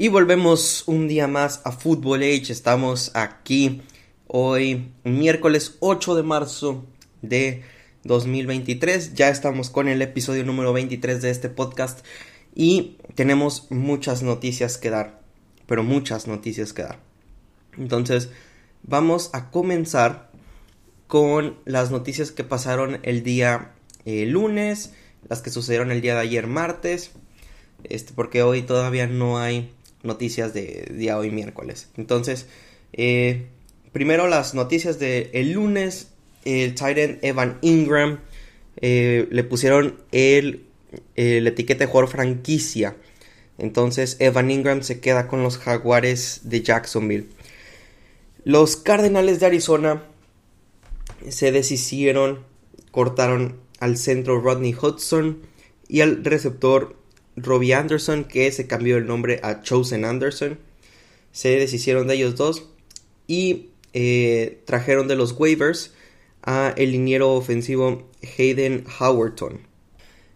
Y volvemos un día más a Football Age. Estamos aquí hoy, miércoles 8 de marzo de 2023. Ya estamos con el episodio número 23 de este podcast y tenemos muchas noticias que dar, pero muchas noticias que dar. Entonces, vamos a comenzar con las noticias que pasaron el día eh, lunes, las que sucedieron el día de ayer martes, este, porque hoy todavía no hay noticias de día hoy miércoles. Entonces, eh, primero las noticias del el lunes, el Titan Evan Ingram eh, le pusieron el, el etiqueta de jugador franquicia. Entonces Evan Ingram se queda con los Jaguares de Jacksonville. Los Cardenales de Arizona se deshicieron, cortaron al centro Rodney Hudson y al receptor Robbie Anderson, que se cambió el nombre a Chosen Anderson. Se deshicieron de ellos dos y eh, trajeron de los waivers a el liniero ofensivo Hayden Howerton.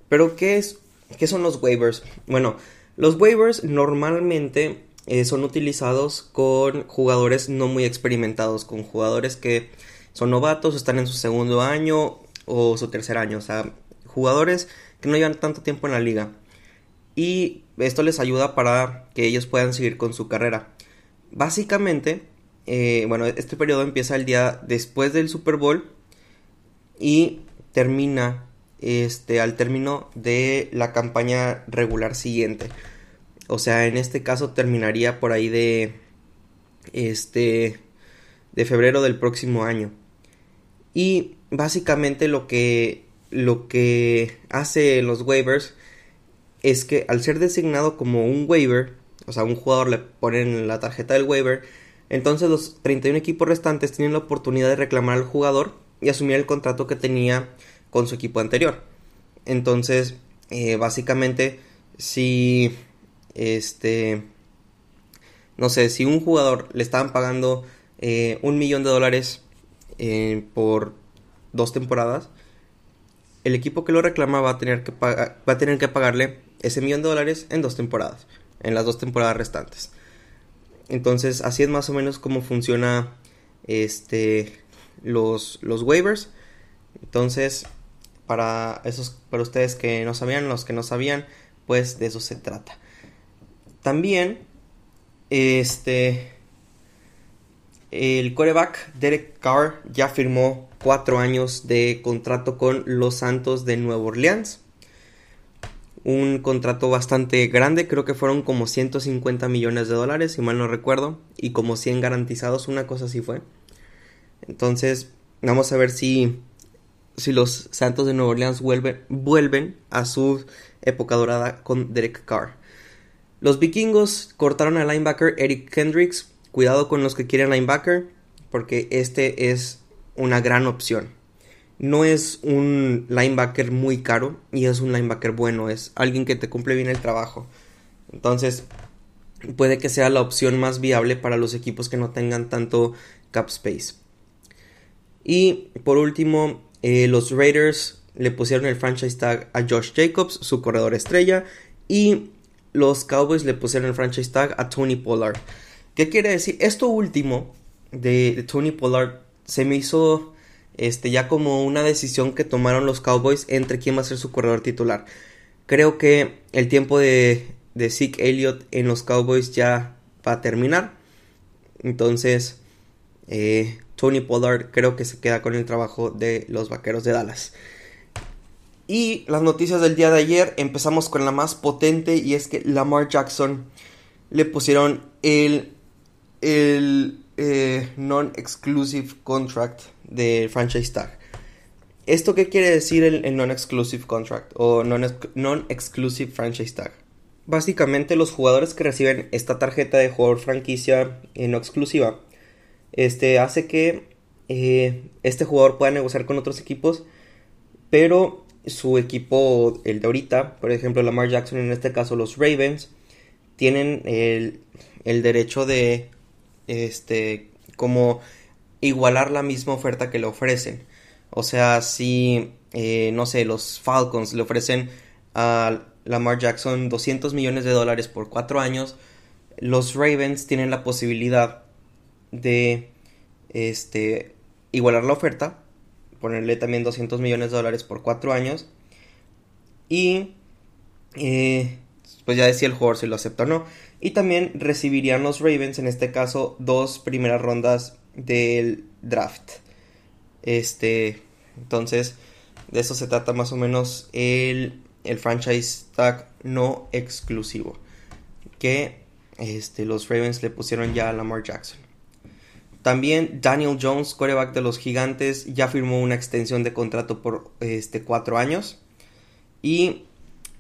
Pero ¿qué, es, qué son los waivers? Bueno, los waivers normalmente eh, son utilizados con jugadores no muy experimentados, con jugadores que son novatos, están en su segundo año o su tercer año, o sea, jugadores que no llevan tanto tiempo en la liga y esto les ayuda para que ellos puedan seguir con su carrera. Básicamente, eh, bueno, este periodo empieza el día después del Super Bowl y termina este, al término de la campaña regular siguiente. O sea, en este caso terminaría por ahí de este de febrero del próximo año. Y básicamente lo que lo que hace los waivers es que al ser designado como un waiver, o sea, un jugador le ponen la tarjeta del waiver, entonces los 31 equipos restantes tienen la oportunidad de reclamar al jugador y asumir el contrato que tenía con su equipo anterior. Entonces, eh, básicamente, si este, no sé, si un jugador le estaban pagando eh, un millón de dólares eh, por dos temporadas, el equipo que lo reclama va a tener que, va a tener que pagarle ese millón de dólares en dos temporadas, en las dos temporadas restantes. Entonces, así es más o menos como funciona este los, los waivers. Entonces, para esos para ustedes que no sabían, los que no sabían, pues de eso se trata. También este el coreback Derek Carr ya firmó cuatro años de contrato con los Santos de Nueva Orleans un contrato bastante grande, creo que fueron como 150 millones de dólares, si mal no recuerdo, y como 100 garantizados, una cosa así fue. Entonces, vamos a ver si, si los Santos de Nueva Orleans vuelven, vuelven a su época dorada con Derek Carr. Los vikingos cortaron al linebacker Eric Kendricks. Cuidado con los que quieren linebacker, porque este es una gran opción no es un linebacker muy caro y es un linebacker bueno, es alguien que te cumple bien el trabajo. Entonces, puede que sea la opción más viable para los equipos que no tengan tanto cap space. Y por último, eh, los Raiders le pusieron el franchise tag a Josh Jacobs, su corredor estrella, y los Cowboys le pusieron el franchise tag a Tony Pollard. ¿Qué quiere decir? Esto último de Tony Pollard se me hizo este, ya como una decisión que tomaron los Cowboys entre quién va a ser su corredor titular. Creo que el tiempo de, de Zeke Elliott en los Cowboys ya va a terminar. Entonces, eh, Tony Pollard creo que se queda con el trabajo de los Vaqueros de Dallas. Y las noticias del día de ayer, empezamos con la más potente y es que Lamar Jackson le pusieron el, el eh, non-exclusive contract de franchise tag. ¿Esto qué quiere decir el, non-exclusive contract o non-exclusive franchise tag? Básicamente los jugadores que reciben esta tarjeta de jugador franquicia eh, no exclusiva este, hace que eh, este jugador pueda negociar con otros equipos, pero su equipo, el de ahorita, por ejemplo Lamar Jackson, en este caso los Ravens, tienen el, el derecho de, este, como igualar la misma oferta que le ofrecen. O sea, si, eh, no sé, los Falcons le ofrecen a Lamar Jackson 200 millones de dólares por cuatro años, los Ravens tienen la posibilidad de este, igualar la oferta, ponerle también 200 millones de dólares por cuatro años y eh, pues ya decía el jugador si lo acepta o no. Y también recibirían los Ravens, en este caso, dos primeras rondas del draft. Este, entonces, de eso se trata más o menos el, el franchise tag no exclusivo. Que este, los Ravens le pusieron ya a Lamar Jackson. También Daniel Jones, coreback de los Gigantes, ya firmó una extensión de contrato por este, cuatro años. Y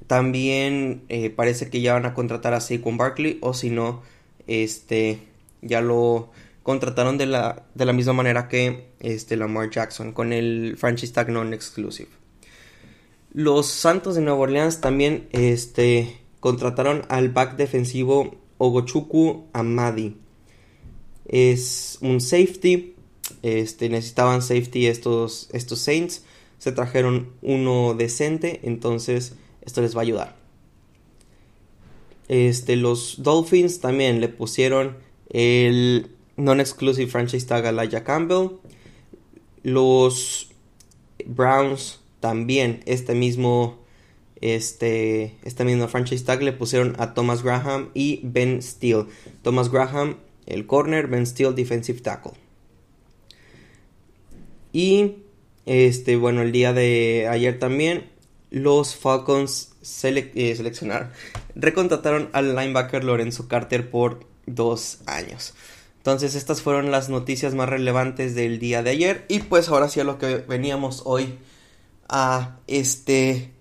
también eh, parece que ya van a contratar a Saquon Barkley o si no, este, ya lo contrataron de la, de la misma manera que este, Lamar Jackson con el franchise tag non-exclusive. Los Santos de Nueva Orleans también este, contrataron al back defensivo Ogochuku Amadi. Es un safety. Este, necesitaban safety estos, estos Saints. Se trajeron uno decente. Entonces esto les va a ayudar. Este, los Dolphins también le pusieron el non-exclusive franchise tag a Laia Campbell. Los Browns también este mismo este, este mismo franchise tag le pusieron a Thomas Graham y Ben Steele. Thomas Graham, el corner, Ben Steele, defensive tackle. Y este, bueno, el día de ayer también los Falcons eh, seleccionaron, recontrataron al linebacker Lorenzo Carter por dos años. Entonces estas fueron las noticias más relevantes del día de ayer y pues ahora sí a lo que veníamos hoy a este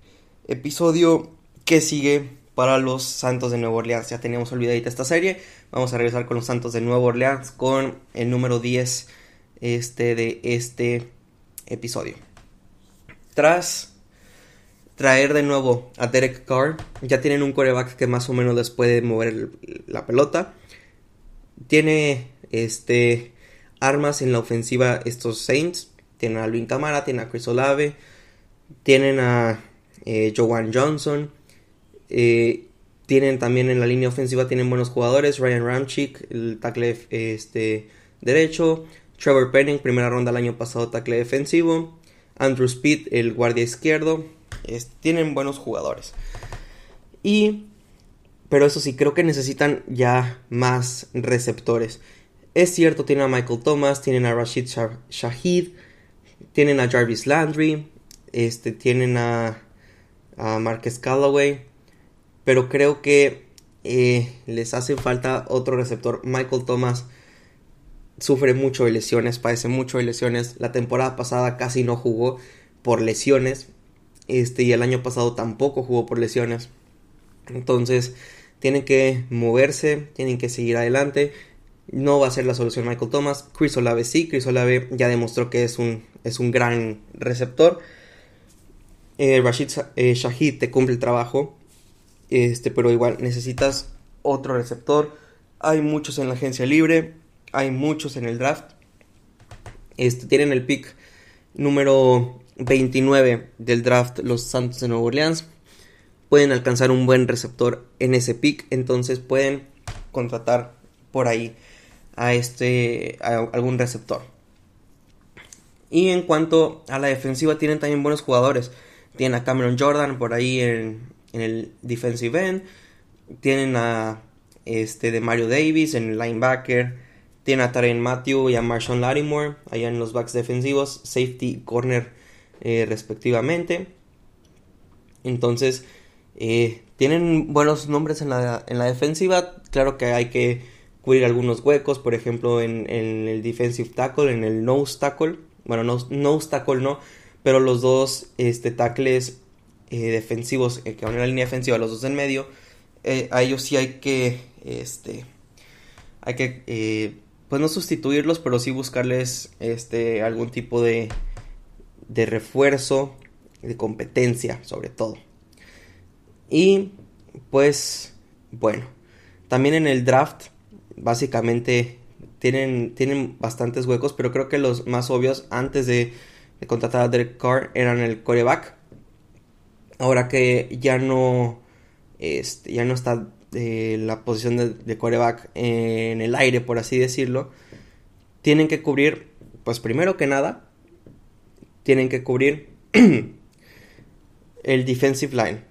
episodio que sigue para los Santos de Nueva Orleans. Ya teníamos olvidadita esta serie. Vamos a regresar con los Santos de Nueva Orleans con el número 10 este, de este episodio. Tras traer de nuevo a Derek Carr. Ya tienen un coreback que más o menos les puede mover la pelota. Tiene este armas en la ofensiva estos Saints. Tienen a Luis Camara, tienen a Chris Olave, tienen a eh, Joan Johnson. Eh, tienen también en la línea ofensiva tienen buenos jugadores. Ryan Ramchick, el tackle este, derecho. Trevor Penning, primera ronda el año pasado, tackle defensivo. Andrew Speed, el guardia izquierdo tienen buenos jugadores. Y, pero eso sí, creo que necesitan ya más receptores. Es cierto, tienen a Michael Thomas, tienen a Rashid Shahid, tienen a Jarvis Landry, este, tienen a, a Marcus Callaway, pero creo que eh, les hace falta otro receptor. Michael Thomas sufre mucho de lesiones, padece mucho de lesiones. La temporada pasada casi no jugó por lesiones. Este, y el año pasado tampoco jugó por lesiones. Entonces, tienen que moverse, tienen que seguir adelante. No va a ser la solución Michael Thomas. Chris Olave sí, Chris Olave ya demostró que es un, es un gran receptor. Eh, Rashid eh, Shahid te cumple el trabajo. Este, pero igual necesitas otro receptor. Hay muchos en la agencia libre. Hay muchos en el draft. Este, tienen el pick número 29 del draft los Santos de Nueva Orleans. Pueden alcanzar un buen receptor en ese pick, entonces pueden contratar por ahí a este algún receptor. Y en cuanto a la defensiva tienen también buenos jugadores. Tienen a Cameron Jordan por ahí en, el defensive end. Tienen a este de Mario Davis en el linebacker. Tienen a Taren Matthew y a Marshawn Lattimore allá en los backs defensivos. Safety, corner eh, respectivamente. Entonces, eh, tienen buenos nombres en la, en la defensiva. Claro que hay que cubrir algunos huecos, por ejemplo, en, el defensive tackle, en el nose tackle. Bueno, no, nose tackle no, pero los dos este, tackles eh, defensivos que van en la línea defensiva, los dos en medio, a ellos sí hay que, este, hay que, pues no sustituirlos, pero sí buscarles, este, algún tipo de, de refuerzo, de competencia sobre todo. Y pues bueno, también en el draft básicamente tienen, tienen bastantes huecos, pero creo que los más obvios antes de, contratar a Derek Carr eran el coreback. Ahora que ya no, este, ya no está la posición de, de quarterback en el aire, por así decirlo, tienen que cubrir, pues primero que nada, tienen que cubrir el defensive line,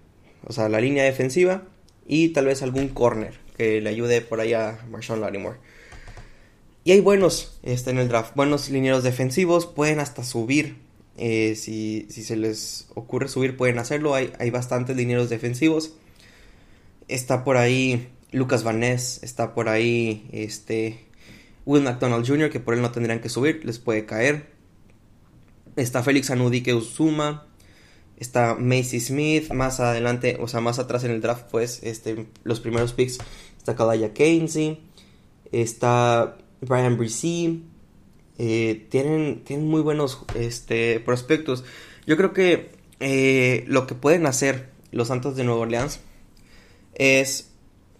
o sea, la línea defensiva y tal vez algún corner que le ayude por ahí a Marshawn Lattimore. Y hay buenos este, en el draft, buenos linieros defensivos, pueden hasta subir. Eh, si, se les ocurre subir, pueden hacerlo. Hay, hay bastantes linieros defensivos. Está por ahí Lucas Van Ness, está por ahí este, Will McDonald Jr., que por él no tendrían que subir, les puede caer. Está Félix Anudike Uzuma, está Macy Smith, más adelante, o sea, más atrás en el draft, pues, este, los primeros picks, está Kalaya Keynesy, está Brian Brisee, eh, tienen, tienen muy buenos este, prospectos. Yo creo que eh, lo que pueden hacer los Santos de Nueva Orleans es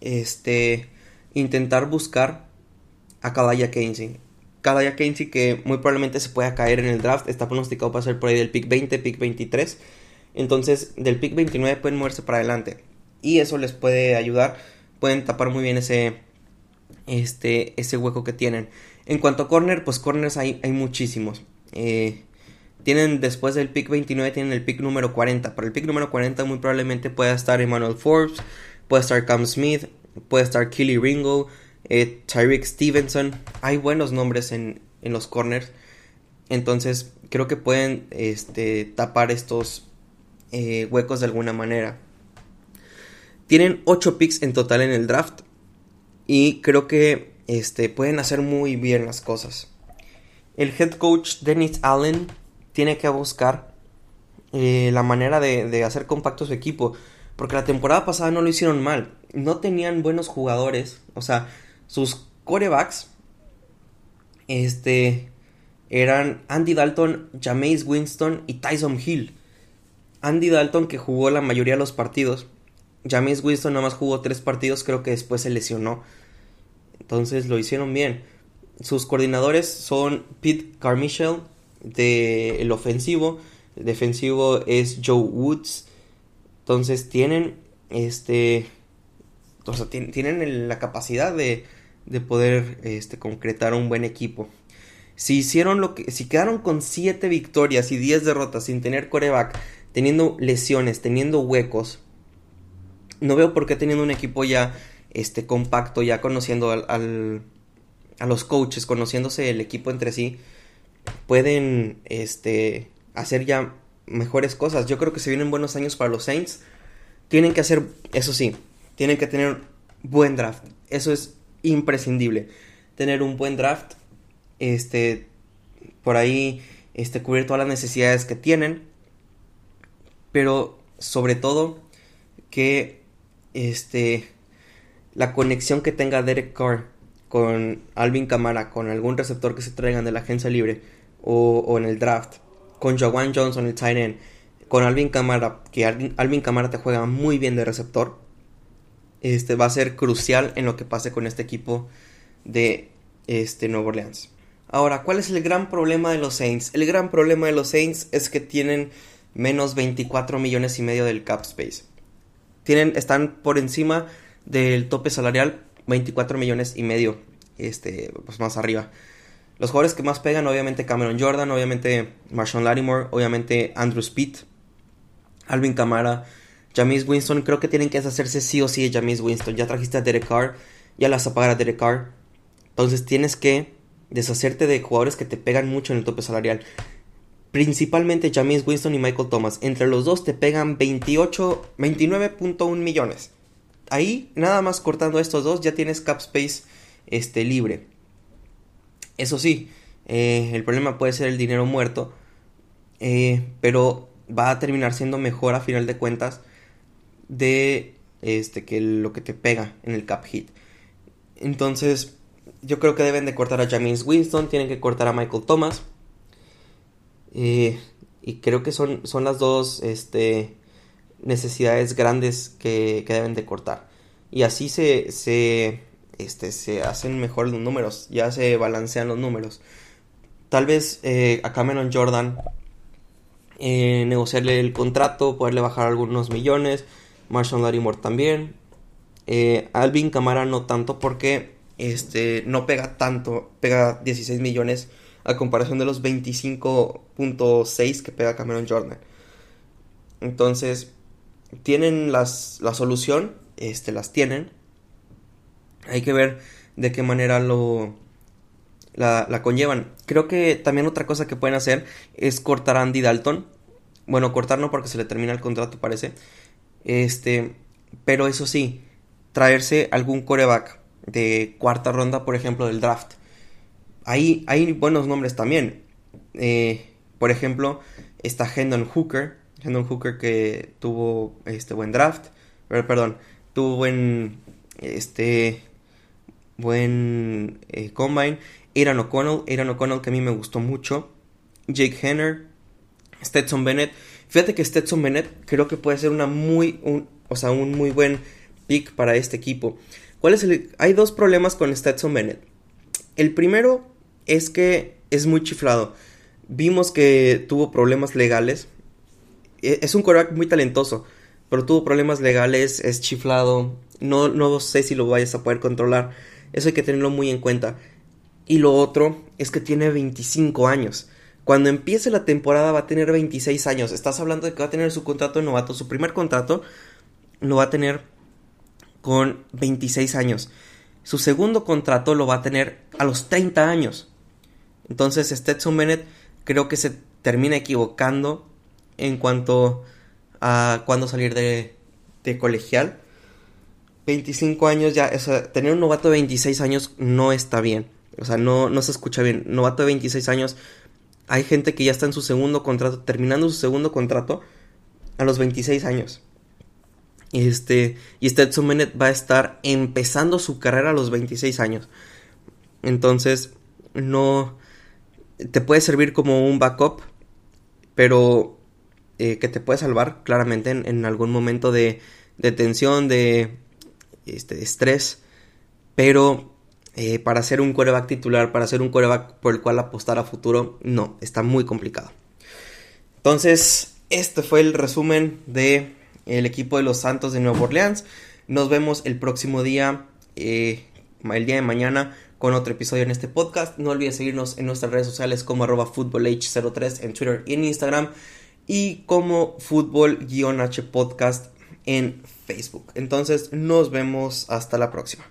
este, intentar buscar a Kalaya Keynesy. Kalaya Keynesy que muy probablemente se pueda caer en el draft, está pronosticado para ser por ahí del pick 20, pick 23. Entonces, del pick 29 pueden moverse para adelante. Y eso les puede ayudar. Pueden tapar muy bien ese, este, ese hueco que tienen. En cuanto a corner, pues corners hay, hay muchísimos. Eh, tienen después del pick 29, tienen el pick número 40. Para el pick número 40 muy probablemente pueda estar Emmanuel Forbes, puede estar Cam Smith, puede estar Kelly Ringo, eh, Tyreek Stevenson. Hay buenos nombres en, en los corners. Entonces creo que pueden este, tapar estos eh, huecos de alguna manera. Tienen 8 picks en total en el draft. Y creo que este, pueden hacer muy bien las cosas. El head coach Dennis Allen tiene que buscar eh, la manera de, hacer compacto su equipo. Porque la temporada pasada no lo hicieron mal. No tenían buenos jugadores. O sea, sus corebacks este, eran Andy Dalton, Jameis Winston y Tyson Hill. Andy Dalton, que jugó la mayoría de los partidos. James Winston nada más jugó tres partidos, creo que después se lesionó. Entonces lo hicieron bien. Sus coordinadores son Pete Carmichael de el ofensivo. El defensivo es Joe Woods. Entonces tienen este. O sea, tienen la capacidad de, de poder este, concretar un buen equipo. Si hicieron lo que. Si quedaron con 7 victorias y 10 derrotas sin tener coreback teniendo lesiones, teniendo huecos, no veo por qué teniendo un equipo ya este, compacto, ya conociendo al, a los coaches, conociéndose el equipo entre sí, pueden este, hacer ya mejores cosas. Yo creo que se vienen buenos años para los Saints. Tienen que hacer, eso sí, tienen que tener buen draft. Eso es imprescindible. Tener un buen draft. Este, por ahí, este, cubrir todas las necesidades que tienen pero sobre todo que este la conexión que tenga Derek Carr con Alvin Kamara, con algún receptor que se traigan de la agencia libre o, en el draft, con Jawan Johnson, el tight end, con Alvin Kamara, que Alvin, Alvin Kamara te juega muy bien de receptor, este va a ser crucial en lo que pase con este equipo de este Nuevo Orleans. Ahora, ¿cuál es el gran problema de los Saints? El gran problema de los Saints es que tienen menos 24 millones y medio del cap space. Tienen, están por encima del tope salarial 24 millones y medio, este, pues más arriba. Los jugadores que más pegan, obviamente Cameron Jordan, obviamente Marshawn Lattimore, obviamente Andrew Speed, Alvin Kamara, James Winston, creo que tienen que deshacerse sí o sí de James Winston. Ya trajiste a Derek Carr, ya las apagar a Derek Carr. Entonces tienes que deshacerte de jugadores que te pegan mucho en el tope salarial principalmente James Winston y Michael Thomas. Entre los dos te pegan 28, 29.1 millones. Ahí, nada más cortando estos dos, ya tienes cap space este, libre. Eso sí, eh, el problema puede ser el dinero muerto, eh, pero va a terminar siendo mejor a final de cuentas de este, que lo que te pega en el cap hit. Entonces, yo creo que deben de cortar a James Winston, tienen que cortar a Michael Thomas eh, y creo que son, son las dos este, necesidades grandes que, deben de cortar. Y así se, se, este, se hacen mejor los números, ya se balancean los números. Tal vez eh, a Cameron Jordan eh, negociarle el contrato, poderle bajar algunos millones. Marshall Larimore también. Eh, Alvin Camara no tanto porque este, no pega tanto, pega 16 millones a comparación de los 25.6 que pega Cameron Jordan. Entonces, tienen las, la solución, este, las tienen. Hay que ver de qué manera lo la, la, conllevan. Creo que también otra cosa que pueden hacer es cortar a Andy Dalton. Bueno, cortar no porque se le termina el contrato, parece. Este, pero eso sí, traerse algún coreback de cuarta ronda, por ejemplo, del draft. Ahí hay buenos nombres también. Eh, por ejemplo, está Hendon Hooker. Hendon Hooker que tuvo este buen draft. Perdón, tuvo buen. Este. Buen eh, combine. Aaron O'Connell. Aaron O'Connell que a mí me gustó mucho. Jake Henner. Stetson Bennett. Fíjate que Stetson Bennett creo que puede ser una muy. Un, o sea, un muy buen pick para este equipo. ¿Cuál es el.? Hay dos problemas con Stetson Bennett. El primero es que es muy chiflado. Vimos que tuvo problemas legales. E, es un coreback muy talentoso, pero tuvo problemas legales, es chiflado. No, no sé si lo vayas a poder controlar. Eso hay que tenerlo muy en cuenta. Y lo otro es que tiene 25 años. Cuando empiece la temporada va a tener 26 años. Estás hablando de que va a tener su contrato de novato. Su primer contrato lo va a tener con 26 años. Su segundo contrato lo va a tener a los 30 años. Entonces Stetson Bennett creo que se termina equivocando en cuanto a cuándo salir de, de colegial. 25 años ya, o sea, tener un novato de 26 años no está bien. O sea, no, no se escucha bien. Novato de 26 años, hay gente que ya está en su segundo contrato, terminando su segundo contrato a los 26 años. Este, y Stetson Bennett va a estar empezando su carrera a los 26 años. Entonces, no, te puede servir como un backup, pero eh, que te puede salvar claramente en, algún momento de, de tensión, de, este, estrés, pero eh, para ser un coreback titular, para ser un coreback por el cual apostar a futuro, no, está muy complicado. Entonces, este fue el resumen de el equipo de los Santos de Nueva Orleans. Nos vemos el próximo día, eh, el día de mañana, con otro episodio en este podcast. No olvides seguirnos en nuestras redes sociales como arroba 03 en Twitter y en Instagram y como fútbol-h podcast en Facebook. Entonces nos vemos hasta la próxima.